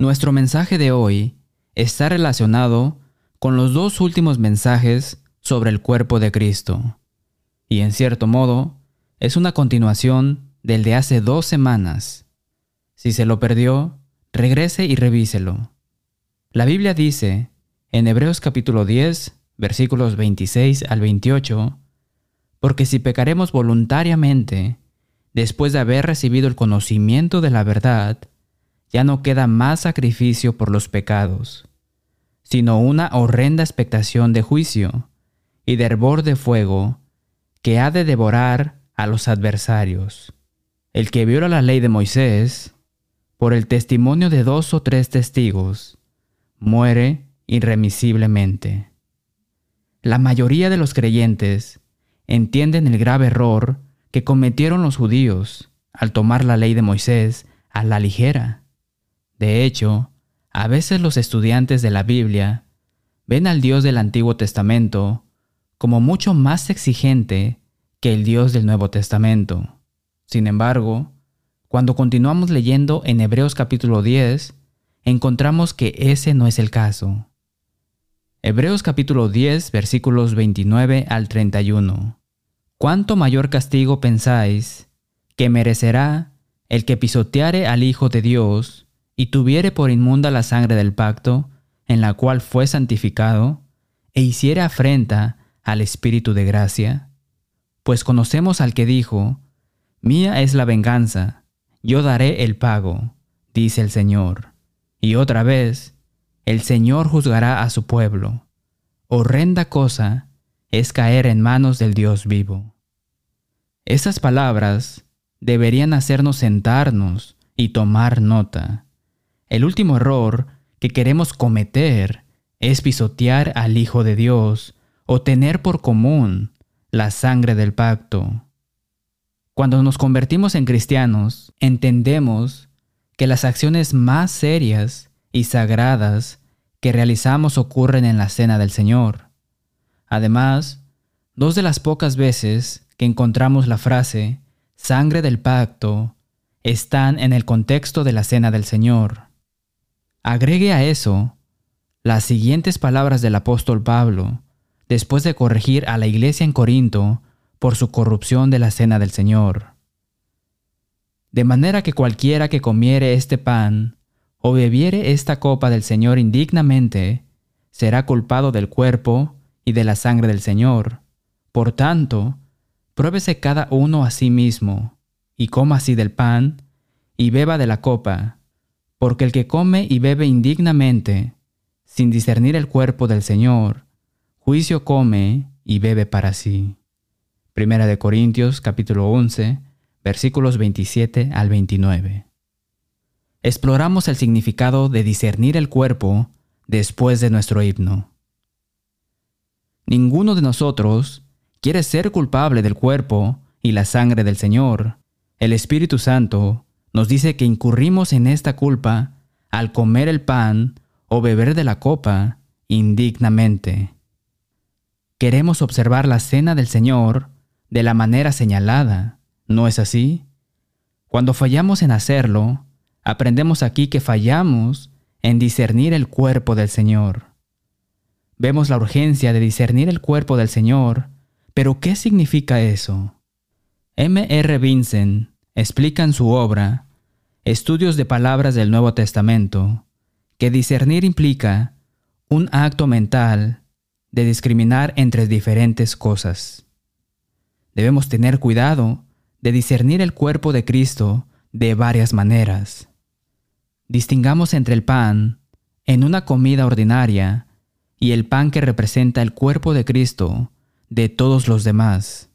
Nuestro mensaje de hoy está relacionado con los dos últimos mensajes sobre el cuerpo de Cristo, y en cierto modo es una continuación del de hace dos semanas. Si se lo perdió, regrese y revíselo. La Biblia dice, en Hebreos capítulo 10, versículos 26 al 28, porque si pecaremos voluntariamente, después de haber recibido el conocimiento de la verdad, ya no queda más sacrificio por los pecados, sino una horrenda expectación de juicio y de hervor de fuego que ha de devorar a los adversarios. El que viola la ley de Moisés, por el testimonio de dos o tres testigos, muere irremisiblemente. La mayoría de los creyentes entienden el grave error que cometieron los judíos al tomar la ley de Moisés a la ligera. De hecho, a veces los estudiantes de la Biblia ven al Dios del Antiguo Testamento como mucho más exigente que el Dios del Nuevo Testamento. Sin embargo, cuando continuamos leyendo en Hebreos capítulo 10, encontramos que ese no es el caso. Hebreos capítulo 10 versículos 29 al 31. ¿Cuánto mayor castigo pensáis que merecerá el que pisoteare al Hijo de Dios y tuviere por inmunda la sangre del pacto, en la cual fue santificado, e hiciere afrenta al Espíritu de gracia? Pues conocemos al que dijo, Mía es la venganza, yo daré el pago, dice el Señor. Y otra vez, el Señor juzgará a su pueblo. Horrenda cosa es caer en manos del Dios vivo. Esas palabras deberían hacernos sentarnos y tomar nota. El último error que queremos cometer es pisotear al Hijo de Dios o tener por común la sangre del pacto. Cuando nos convertimos en cristianos, entendemos que las acciones más serias y sagradas que realizamos ocurren en la cena del Señor. Además, dos de las pocas veces que encontramos la frase sangre del pacto están en el contexto de la cena del Señor. Agregue a eso las siguientes palabras del apóstol Pablo, después de corregir a la iglesia en Corinto por su corrupción de la cena del Señor. De manera que cualquiera que comiere este pan o bebiere esta copa del Señor indignamente, será culpado del cuerpo y de la sangre del Señor. Por tanto, pruébese cada uno a sí mismo, y coma así del pan, y beba de la copa, porque el que come y bebe indignamente, sin discernir el cuerpo del Señor, juicio come y bebe para sí. Primera de Corintios capítulo 11, versículos 27 al 29. Exploramos el significado de discernir el cuerpo después de nuestro himno. Ninguno de nosotros quiere ser culpable del cuerpo y la sangre del Señor. El Espíritu Santo nos dice que incurrimos en esta culpa al comer el pan o beber de la copa indignamente. Queremos observar la cena del Señor de la manera señalada, ¿no es así? Cuando fallamos en hacerlo, aprendemos aquí que fallamos en discernir el cuerpo del Señor. Vemos la urgencia de discernir el cuerpo del Señor, pero ¿qué significa eso? M. R. Vincent explica en su obra Estudios de Palabras del Nuevo Testamento que discernir implica un acto mental de discriminar entre diferentes cosas. Debemos tener cuidado de discernir el cuerpo de Cristo de varias maneras. Distingamos entre el pan en una comida ordinaria y el pan que representa el cuerpo de Cristo de todos los demás.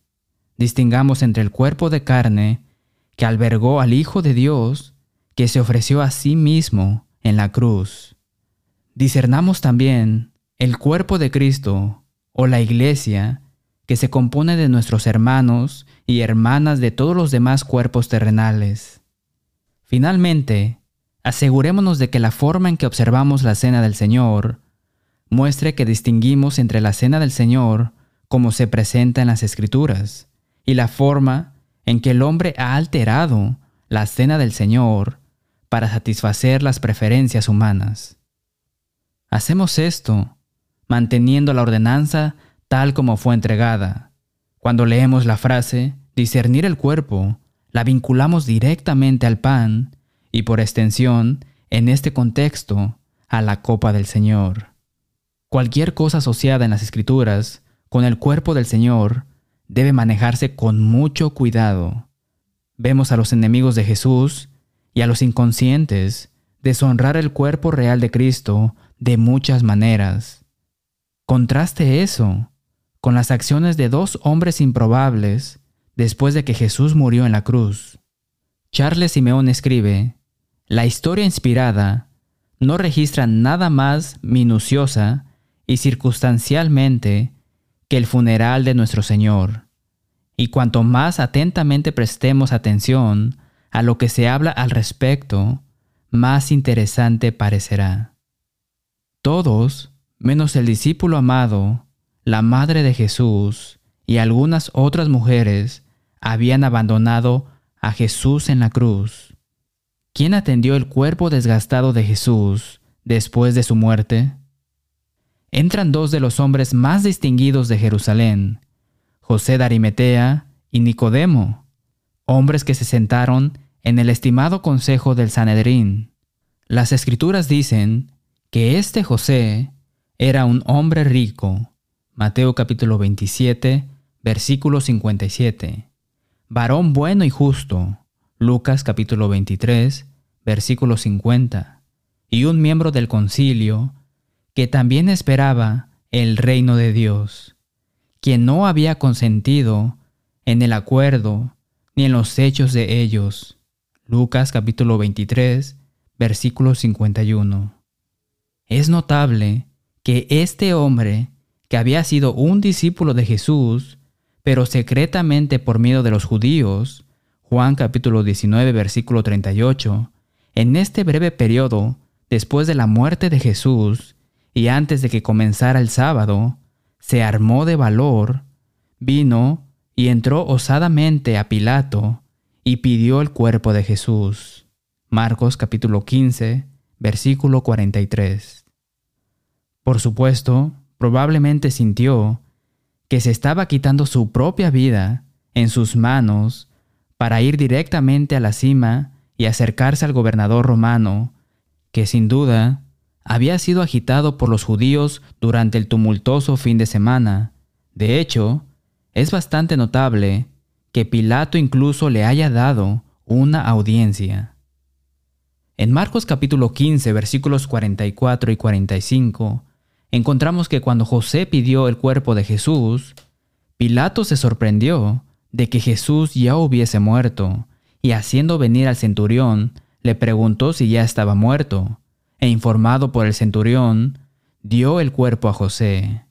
Distingamos entre el cuerpo de carne que albergó al Hijo de Dios, que se ofreció a sí mismo en la cruz. Discernamos también el cuerpo de Cristo, o la iglesia, que se compone de nuestros hermanos y hermanas de todos los demás cuerpos terrenales. Finalmente, asegurémonos de que la forma en que observamos la cena del Señor muestre que distinguimos entre la cena del Señor como se presenta en las Escrituras y la forma en que el hombre ha alterado la cena del Señor para satisfacer las preferencias humanas. Hacemos esto manteniendo la ordenanza tal como fue entregada. Cuando leemos la frase discernir el cuerpo, la vinculamos directamente al pan y por extensión, en este contexto, a la copa del Señor. Cualquier cosa asociada en las Escrituras con el cuerpo del Señor debe manejarse con mucho cuidado. Vemos a los enemigos de Jesús y a los inconscientes deshonrar el cuerpo real de Cristo de muchas maneras. Contraste eso con las acciones de dos hombres improbables después de que Jesús murió en la cruz. Charles Simeón escribe, La historia inspirada no registra nada más minuciosa y circunstancialmente el funeral de nuestro Señor. Y cuanto más atentamente prestemos atención a lo que se habla al respecto, más interesante parecerá. Todos, menos el discípulo amado, la madre de Jesús y algunas otras mujeres, habían abandonado a Jesús en la cruz. ¿Quién atendió el cuerpo desgastado de Jesús después de su muerte? Entran dos de los hombres más distinguidos de Jerusalén, José de Arimetea y Nicodemo, hombres que se sentaron en el estimado consejo del Sanedrín. Las escrituras dicen que este José era un hombre rico. Mateo capítulo 27, versículo 57 varón bueno y justo, Lucas capítulo 23, versículo 50, y un miembro del concilio que también esperaba el reino de Dios, quien no había consentido en el acuerdo ni en los hechos de ellos. Lucas capítulo 23, versículo 51. Es notable que este hombre, que había sido un discípulo de Jesús, pero secretamente por miedo de los judíos, Juan capítulo 19 versículo 38, en este breve periodo, después de la muerte de Jesús y antes de que comenzara el sábado, se armó de valor, vino y entró osadamente a Pilato y pidió el cuerpo de Jesús. Marcos capítulo 15, versículo 43. Por supuesto, probablemente sintió que se estaba quitando su propia vida en sus manos para ir directamente a la cima y acercarse al gobernador romano, que sin duda había sido agitado por los judíos durante el tumultuoso fin de semana. De hecho, es bastante notable que Pilato incluso le haya dado una audiencia. En Marcos capítulo 15 versículos 44 y 45 encontramos que cuando José pidió el cuerpo de Jesús, Pilato se sorprendió de que Jesús ya hubiese muerto, y haciendo venir al centurión, le preguntó si ya estaba muerto, e informado por el centurión, dio el cuerpo a José.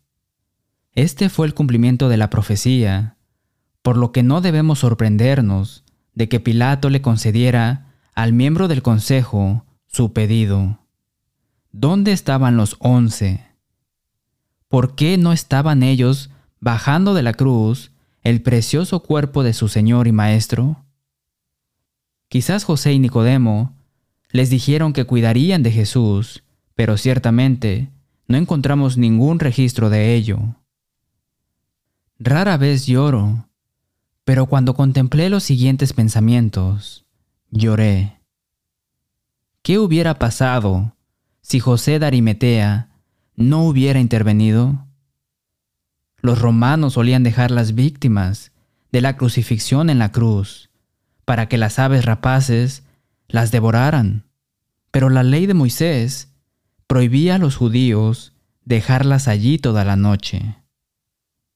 Este fue el cumplimiento de la profecía, por lo que no debemos sorprendernos de que Pilato le concediera al miembro del consejo su pedido. ¿Dónde estaban los once? ¿por qué no estaban ellos bajando de la cruz el precioso cuerpo de su Señor y Maestro? Quizás José y Nicodemo les dijeron que cuidarían de Jesús, pero ciertamente no encontramos ningún registro de ello. Rara vez lloro, pero cuando contemplé los siguientes pensamientos, lloré. ¿Qué hubiera pasado si José de Arimetea no hubiera intervenido? Los romanos solían dejar las víctimas de la crucifixión en la cruz para que las aves rapaces las devoraran. Pero la ley de Moisés prohibía a los judíos dejarlas allí toda la noche.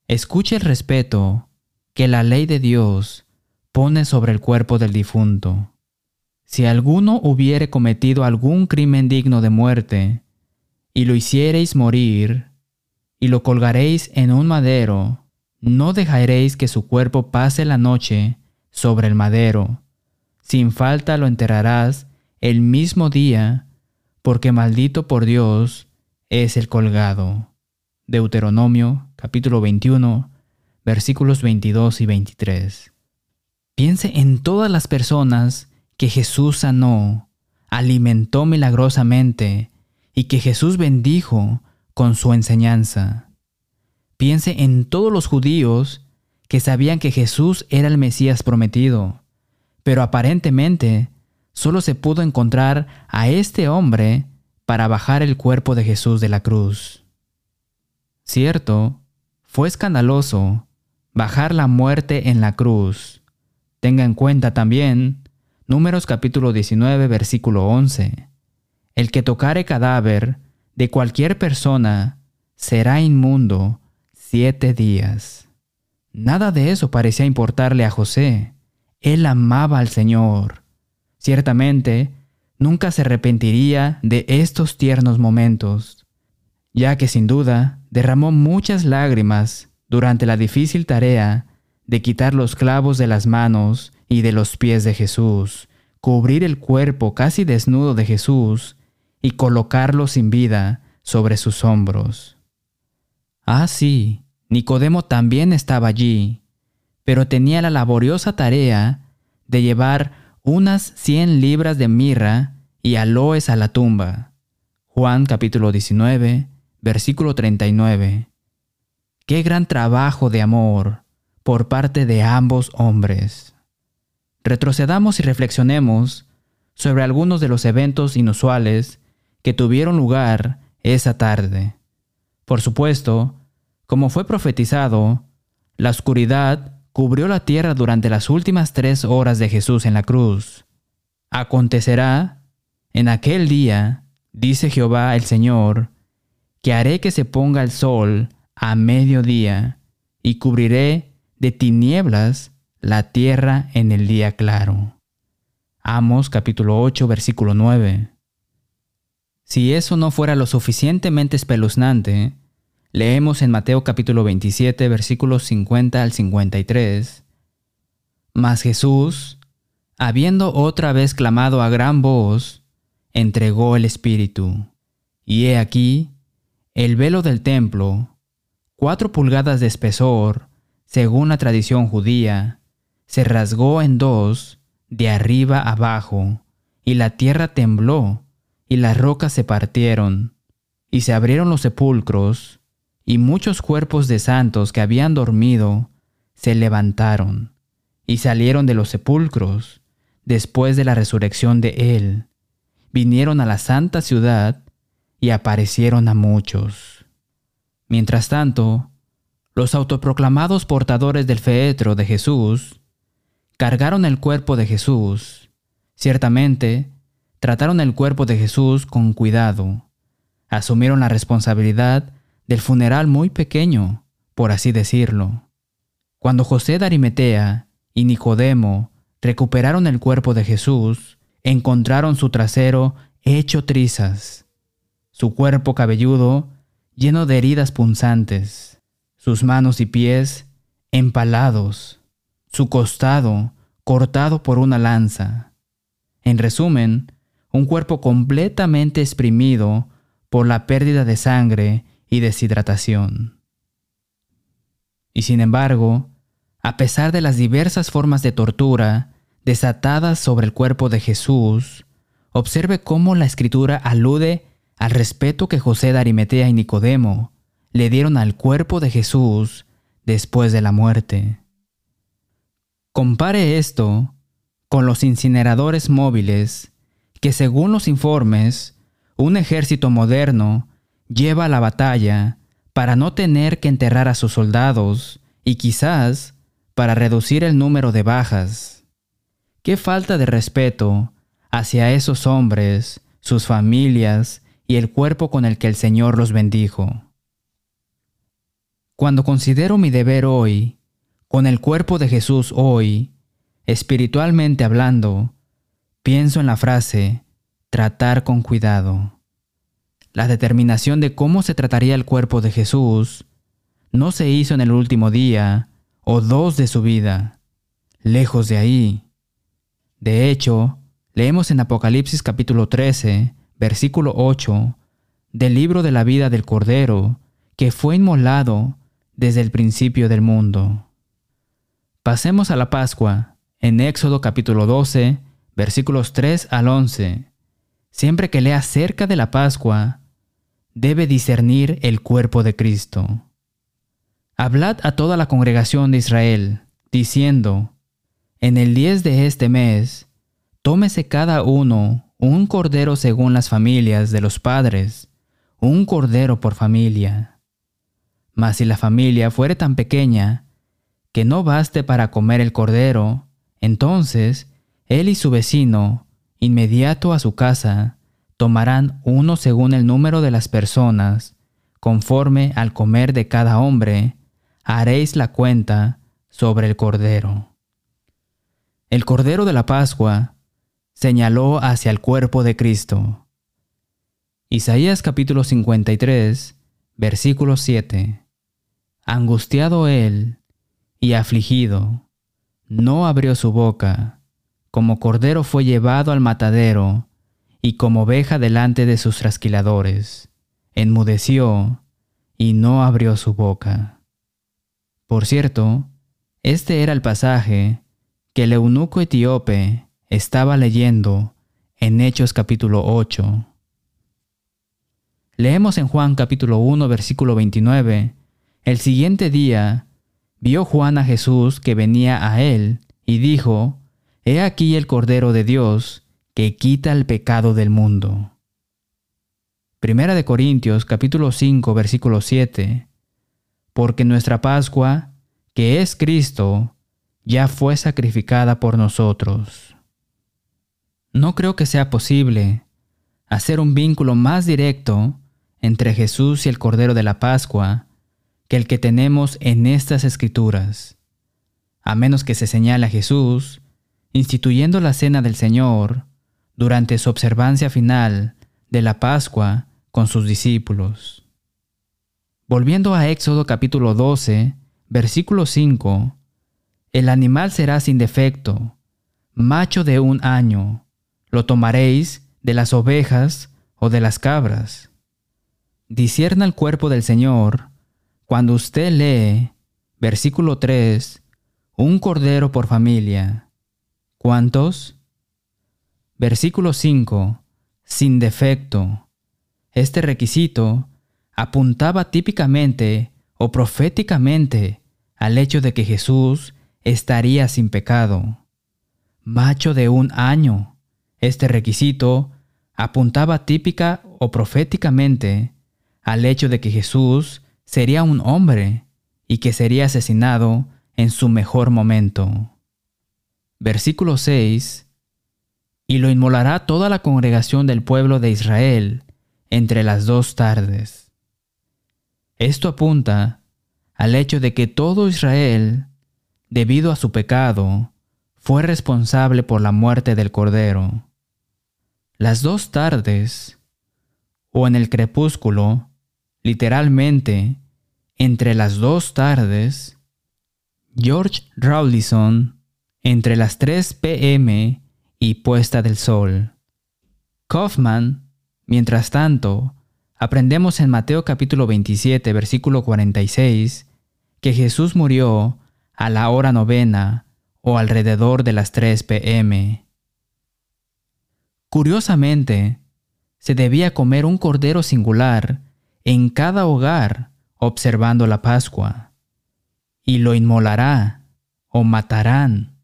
Escuche el respeto que la ley de Dios pone sobre el cuerpo del difunto. Si alguno hubiere cometido algún crimen digno de muerte, y lo hiciereis morir, y lo colgaréis en un madero, no dejaréis que su cuerpo pase la noche sobre el madero. Sin falta lo enterrarás el mismo día, porque maldito por Dios es el colgado. Deuteronomio capítulo 21 versículos 22 y 23. Piense en todas las personas que Jesús sanó alimentó milagrosamente y que Jesús bendijo con su enseñanza. Piense en todos los judíos que sabían que Jesús era el Mesías prometido, pero aparentemente solo se pudo encontrar a este hombre para bajar el cuerpo de Jesús de la cruz. Cierto, fue escandaloso bajar la muerte en la cruz. Tenga en cuenta también Números capítulo 19 versículo 11. El que tocare cadáver de cualquier persona será inmundo siete días. Nada de eso parecía importarle a José. Él amaba al Señor. Ciertamente, nunca se arrepentiría de estos tiernos momentos, ya que sin duda derramó muchas lágrimas durante la difícil tarea de quitar los clavos de las manos y de los pies de Jesús, cubrir el cuerpo casi desnudo de Jesús y colocarlo sin vida sobre sus hombros. Ah, sí, Nicodemo también estaba allí, pero tenía la laboriosa tarea de llevar unas cien libras de mirra y aloes a la tumba. Juan capítulo 19, versículo 39. Qué gran trabajo de amor por parte de ambos hombres. Retrocedamos y reflexionemos sobre algunos de los eventos inusuales que tuvieron lugar esa tarde. Por supuesto, como fue profetizado, la oscuridad cubrió la tierra durante las últimas tres horas de Jesús en la cruz. Acontecerá, en aquel día, dice Jehová el Señor, que haré que se ponga el sol a mediodía y cubriré de tinieblas la tierra en el día claro. Amos capítulo 8 versículo 9. Si eso no fuera lo suficientemente espeluznante, leemos en Mateo capítulo 27 versículos 50 al 53. Mas Jesús, habiendo otra vez clamado a gran voz, entregó el Espíritu. Y he aquí, el velo del templo, cuatro pulgadas de espesor, según la tradición judía, se rasgó en dos, de arriba abajo, y la tierra tembló, y las rocas se partieron, y se abrieron los sepulcros, y muchos cuerpos de santos que habían dormido se levantaron, y salieron de los sepulcros, después de la resurrección de Él, vinieron a la santa ciudad, y aparecieron a muchos. Mientras tanto, los autoproclamados portadores del feetro de Jesús cargaron el cuerpo de Jesús. Ciertamente, trataron el cuerpo de Jesús con cuidado. Asumieron la responsabilidad del funeral muy pequeño, por así decirlo. Cuando José de Arimetea y Nicodemo recuperaron el cuerpo de Jesús, encontraron su trasero hecho trizas, su cuerpo cabelludo lleno de heridas punzantes, sus manos y pies empalados, su costado cortado por una lanza. En resumen, un cuerpo completamente exprimido por la pérdida de sangre y deshidratación. Y sin embargo, a pesar de las diversas formas de tortura desatadas sobre el cuerpo de Jesús, observe cómo la escritura alude al respeto que José de Arimetea y Nicodemo le dieron al cuerpo de Jesús después de la muerte. Compare esto con los incineradores móviles que según los informes, un ejército moderno lleva a la batalla para no tener que enterrar a sus soldados y quizás para reducir el número de bajas. Qué falta de respeto hacia esos hombres, sus familias y el cuerpo con el que el Señor los bendijo. Cuando considero mi deber hoy, con el cuerpo de Jesús hoy, espiritualmente hablando, pienso en la frase tratar con cuidado. La determinación de cómo se trataría el cuerpo de Jesús no se hizo en el último día o dos de su vida, lejos de ahí. De hecho, leemos en Apocalipsis capítulo 13, versículo 8, del libro de la vida del Cordero, que fue inmolado desde el principio del mundo. Pasemos a la Pascua, en Éxodo capítulo 12, versículos 3 al 11, siempre que lea acerca de la Pascua, debe discernir el cuerpo de Cristo. Hablad a toda la congregación de Israel, diciendo, En el diez de este mes, tómese cada uno un cordero según las familias de los padres, un cordero por familia. Mas si la familia fuere tan pequeña que no baste para comer el cordero, entonces él y su vecino, inmediato a su casa, tomarán uno según el número de las personas, conforme al comer de cada hombre, haréis la cuenta sobre el cordero. El cordero de la Pascua señaló hacia el cuerpo de Cristo. Isaías capítulo 53, versículo 7. Angustiado él y afligido, no abrió su boca, como cordero fue llevado al matadero, y como oveja delante de sus trasquiladores, enmudeció y no abrió su boca. Por cierto, este era el pasaje que el eunuco etíope estaba leyendo en Hechos capítulo 8. Leemos en Juan capítulo 1 versículo 29, el siguiente día vio Juan a Jesús que venía a él y dijo, He aquí el Cordero de Dios que quita el pecado del mundo. Primera de Corintios capítulo 5 versículo 7. Porque nuestra Pascua, que es Cristo, ya fue sacrificada por nosotros. No creo que sea posible hacer un vínculo más directo entre Jesús y el Cordero de la Pascua que el que tenemos en estas escrituras, a menos que se señale a Jesús instituyendo la cena del Señor durante su observancia final de la Pascua con sus discípulos. Volviendo a Éxodo capítulo 12, versículo 5, el animal será sin defecto, macho de un año, lo tomaréis de las ovejas o de las cabras. Disierna el cuerpo del Señor cuando usted lee, versículo 3, un cordero por familia. ¿Cuántos? Versículo 5. Sin defecto. Este requisito apuntaba típicamente o proféticamente al hecho de que Jesús estaría sin pecado. Macho de un año. Este requisito apuntaba típica o proféticamente al hecho de que Jesús sería un hombre y que sería asesinado en su mejor momento. Versículo 6 y lo inmolará toda la congregación del pueblo de Israel entre las dos tardes. Esto apunta al hecho de que todo Israel, debido a su pecado, fue responsable por la muerte del Cordero. Las dos tardes, o en el crepúsculo, literalmente, entre las dos tardes, George Rawlinson, entre las 3 pm y puesta del sol. Kaufman, mientras tanto, aprendemos en Mateo capítulo 27, versículo 46, que Jesús murió a la hora novena o alrededor de las 3 pm. Curiosamente, se debía comer un cordero singular en cada hogar observando la Pascua, y lo inmolará o matarán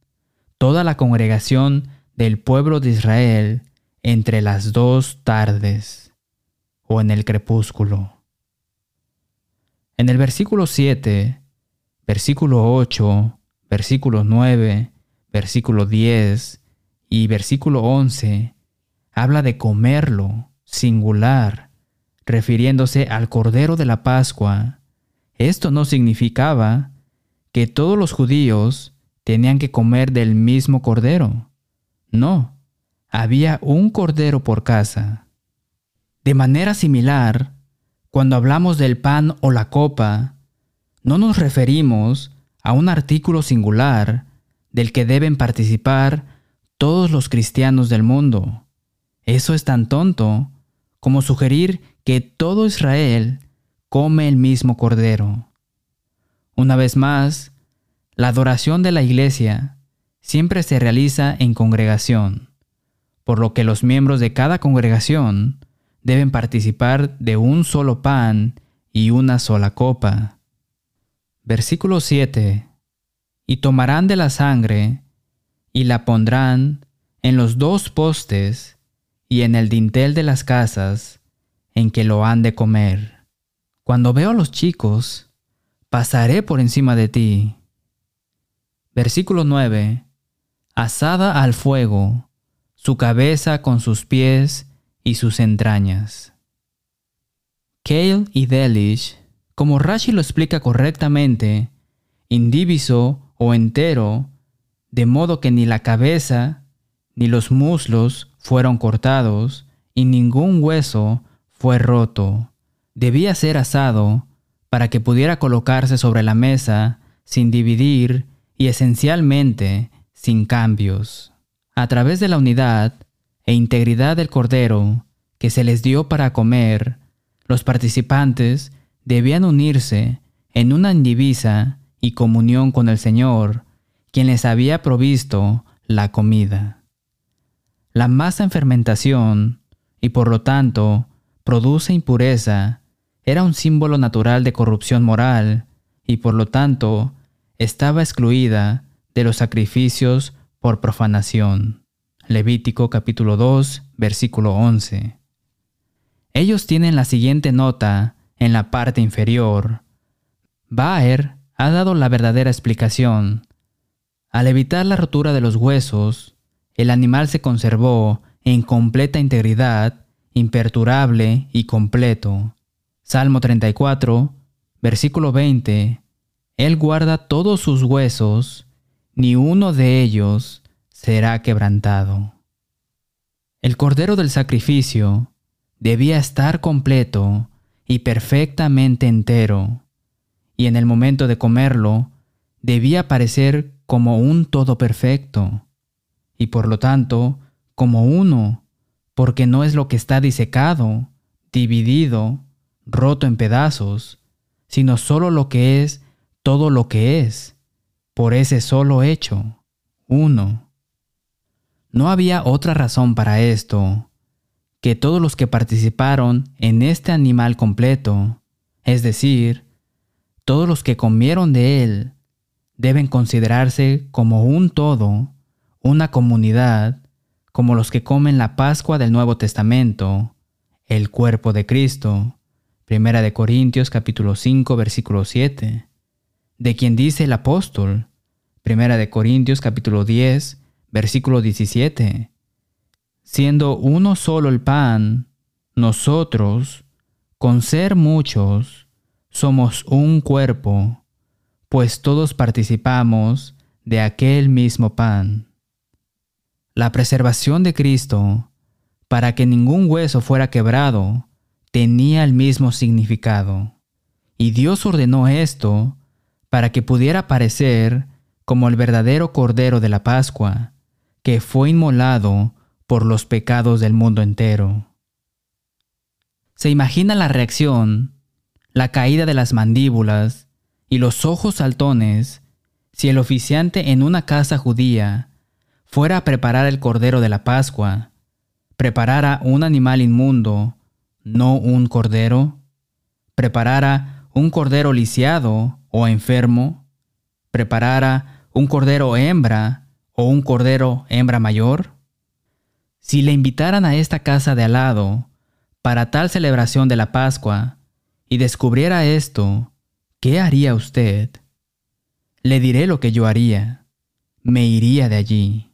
toda la congregación del pueblo de Israel entre las dos tardes o en el crepúsculo. En el versículo 7, versículo 8, versículo 9, versículo 10 y versículo 11 habla de comerlo singular, refiriéndose al Cordero de la Pascua. Esto no significaba que todos los judíos tenían que comer del mismo Cordero. No, había un cordero por casa. De manera similar, cuando hablamos del pan o la copa, no nos referimos a un artículo singular del que deben participar todos los cristianos del mundo. Eso es tan tonto como sugerir que todo Israel come el mismo cordero. Una vez más, la adoración de la iglesia siempre se realiza en congregación. por lo que los miembros de cada congregación deben participar de un solo pan y una sola copa. Versículo 7. Y tomarán de la sangre y la pondrán en los dos postes y en el dintel de las casas en que lo han de comer. Cuando veo a los chicos, pasaré por encima de ti. Versículo 9. Asada al fuego, su cabeza con sus pies y sus entrañas. Kale y Delish, como Rashi lo explica correctamente, indiviso o entero, de modo que ni la cabeza ni los muslos fueron cortados y ningún hueso fue roto. Debía ser asado para que pudiera colocarse sobre la mesa sin dividir y esencialmente sin cambios. A través de la unidad e integridad del cordero que se les dio para comer, los participantes debían unirse en una indivisa y comunión con el Señor, quien les había provisto la comida. La masa en fermentación, y por lo tanto produce impureza, era un símbolo natural de corrupción moral, y por lo tanto estaba excluida de los sacrificios por profanación. Levítico capítulo 2, versículo 11. Ellos tienen la siguiente nota en la parte inferior. Baer ha dado la verdadera explicación. Al evitar la rotura de los huesos, el animal se conservó en completa integridad, imperturable y completo. Salmo 34, versículo 20. Él guarda todos sus huesos, ni uno de ellos será quebrantado. El cordero del sacrificio debía estar completo y perfectamente entero, y en el momento de comerlo debía parecer como un todo perfecto, y por lo tanto como uno, porque no es lo que está disecado, dividido, roto en pedazos, sino solo lo que es todo lo que es, por ese solo hecho, uno. No había otra razón para esto que todos los que participaron en este animal completo, es decir, todos los que comieron de él, deben considerarse como un todo, una comunidad, como los que comen la Pascua del Nuevo Testamento, el cuerpo de Cristo. Primera de Corintios capítulo 5 versículo 7. De quien dice el apóstol. Primera de Corintios capítulo 10 Versículo 17. Siendo uno solo el pan, nosotros, con ser muchos, somos un cuerpo, pues todos participamos de aquel mismo pan. La preservación de Cristo, para que ningún hueso fuera quebrado, tenía el mismo significado. Y Dios ordenó esto para que pudiera parecer como el verdadero Cordero de la Pascua, que fue inmolado por los pecados del mundo entero. ¿Se imagina la reacción, la caída de las mandíbulas y los ojos saltones si el oficiante en una casa judía fuera a preparar el cordero de la Pascua, preparara un animal inmundo, no un cordero, preparara un cordero lisiado o enfermo, preparara un cordero hembra o un cordero hembra mayor? Si le invitaran a esta casa de al lado para tal celebración de la Pascua y descubriera esto, ¿qué haría usted? Le diré lo que yo haría. Me iría de allí.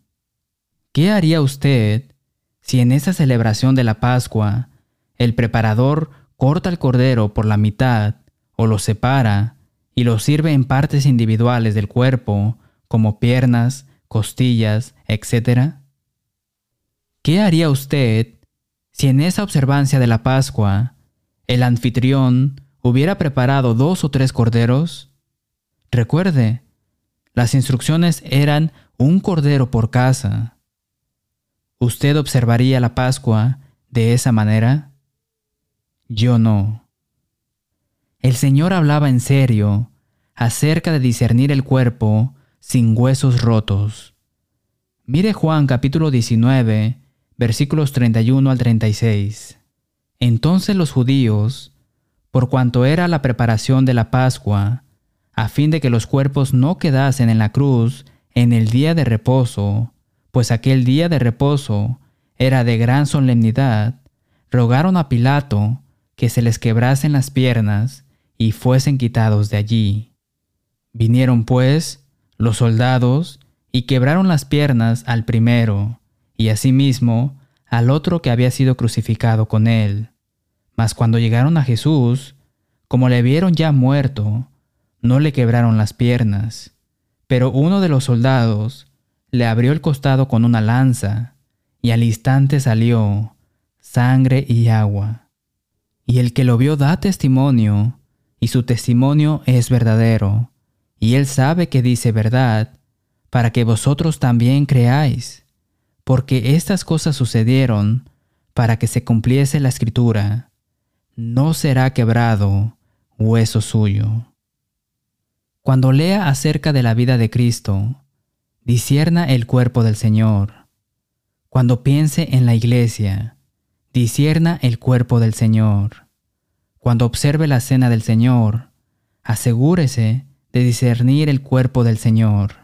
¿Qué haría usted si en esa celebración de la Pascua el preparador corta el cordero por la mitad o lo separa y lo sirve en partes individuales del cuerpo como piernas, costillas, etc. ¿Qué haría usted si en esa observancia de la Pascua el anfitrión hubiera preparado dos o tres corderos? Recuerde, las instrucciones eran un cordero por casa. ¿Usted observaría la Pascua de esa manera? Yo no. El Señor hablaba en serio acerca de discernir el cuerpo sin huesos rotos. Mire Juan capítulo 19, versículos 31 al 36. Entonces los judíos, por cuanto era la preparación de la Pascua, a fin de que los cuerpos no quedasen en la cruz en el día de reposo, pues aquel día de reposo era de gran solemnidad, rogaron a Pilato que se les quebrasen las piernas y fuesen quitados de allí. Vinieron pues los soldados y quebraron las piernas al primero, y asimismo al otro que había sido crucificado con él. Mas cuando llegaron a Jesús, como le vieron ya muerto, no le quebraron las piernas. Pero uno de los soldados le abrió el costado con una lanza, y al instante salió sangre y agua. Y el que lo vio da testimonio, y su testimonio es verdadero, y él sabe que dice verdad, para que vosotros también creáis, porque estas cosas sucedieron para que se cumpliese la escritura. No será quebrado hueso suyo. Cuando lea acerca de la vida de Cristo, disierna el cuerpo del Señor. Cuando piense en la iglesia, disierna el cuerpo del Señor. Cuando observe la cena del Señor, asegúrese de discernir el cuerpo del Señor.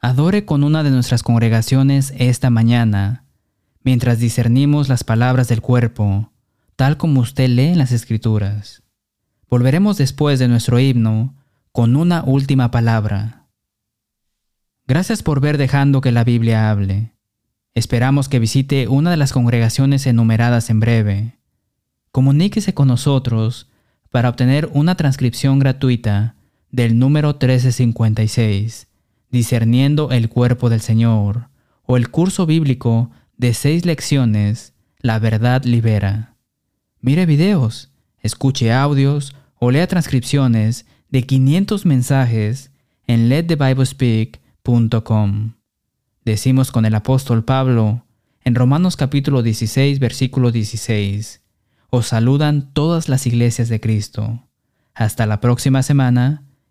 Adore con una de nuestras congregaciones esta mañana, mientras discernimos las palabras del cuerpo, tal como usted lee en las Escrituras. Volveremos después de nuestro himno con una última palabra. Gracias por ver dejando que la Biblia hable. Esperamos que visite una de las congregaciones enumeradas en breve. Comuníquese con nosotros para obtener una transcripción gratuita del número 1356, Discerniendo el Cuerpo del Señor, o el curso bíblico de seis lecciones, La Verdad Libera. Mire videos, escuche audios o lea transcripciones de 500 mensajes en letthebiblespeak.com. Decimos con el apóstol Pablo en Romanos capítulo 16 versículo 16. Os saludan todas las iglesias de Cristo. Hasta la próxima semana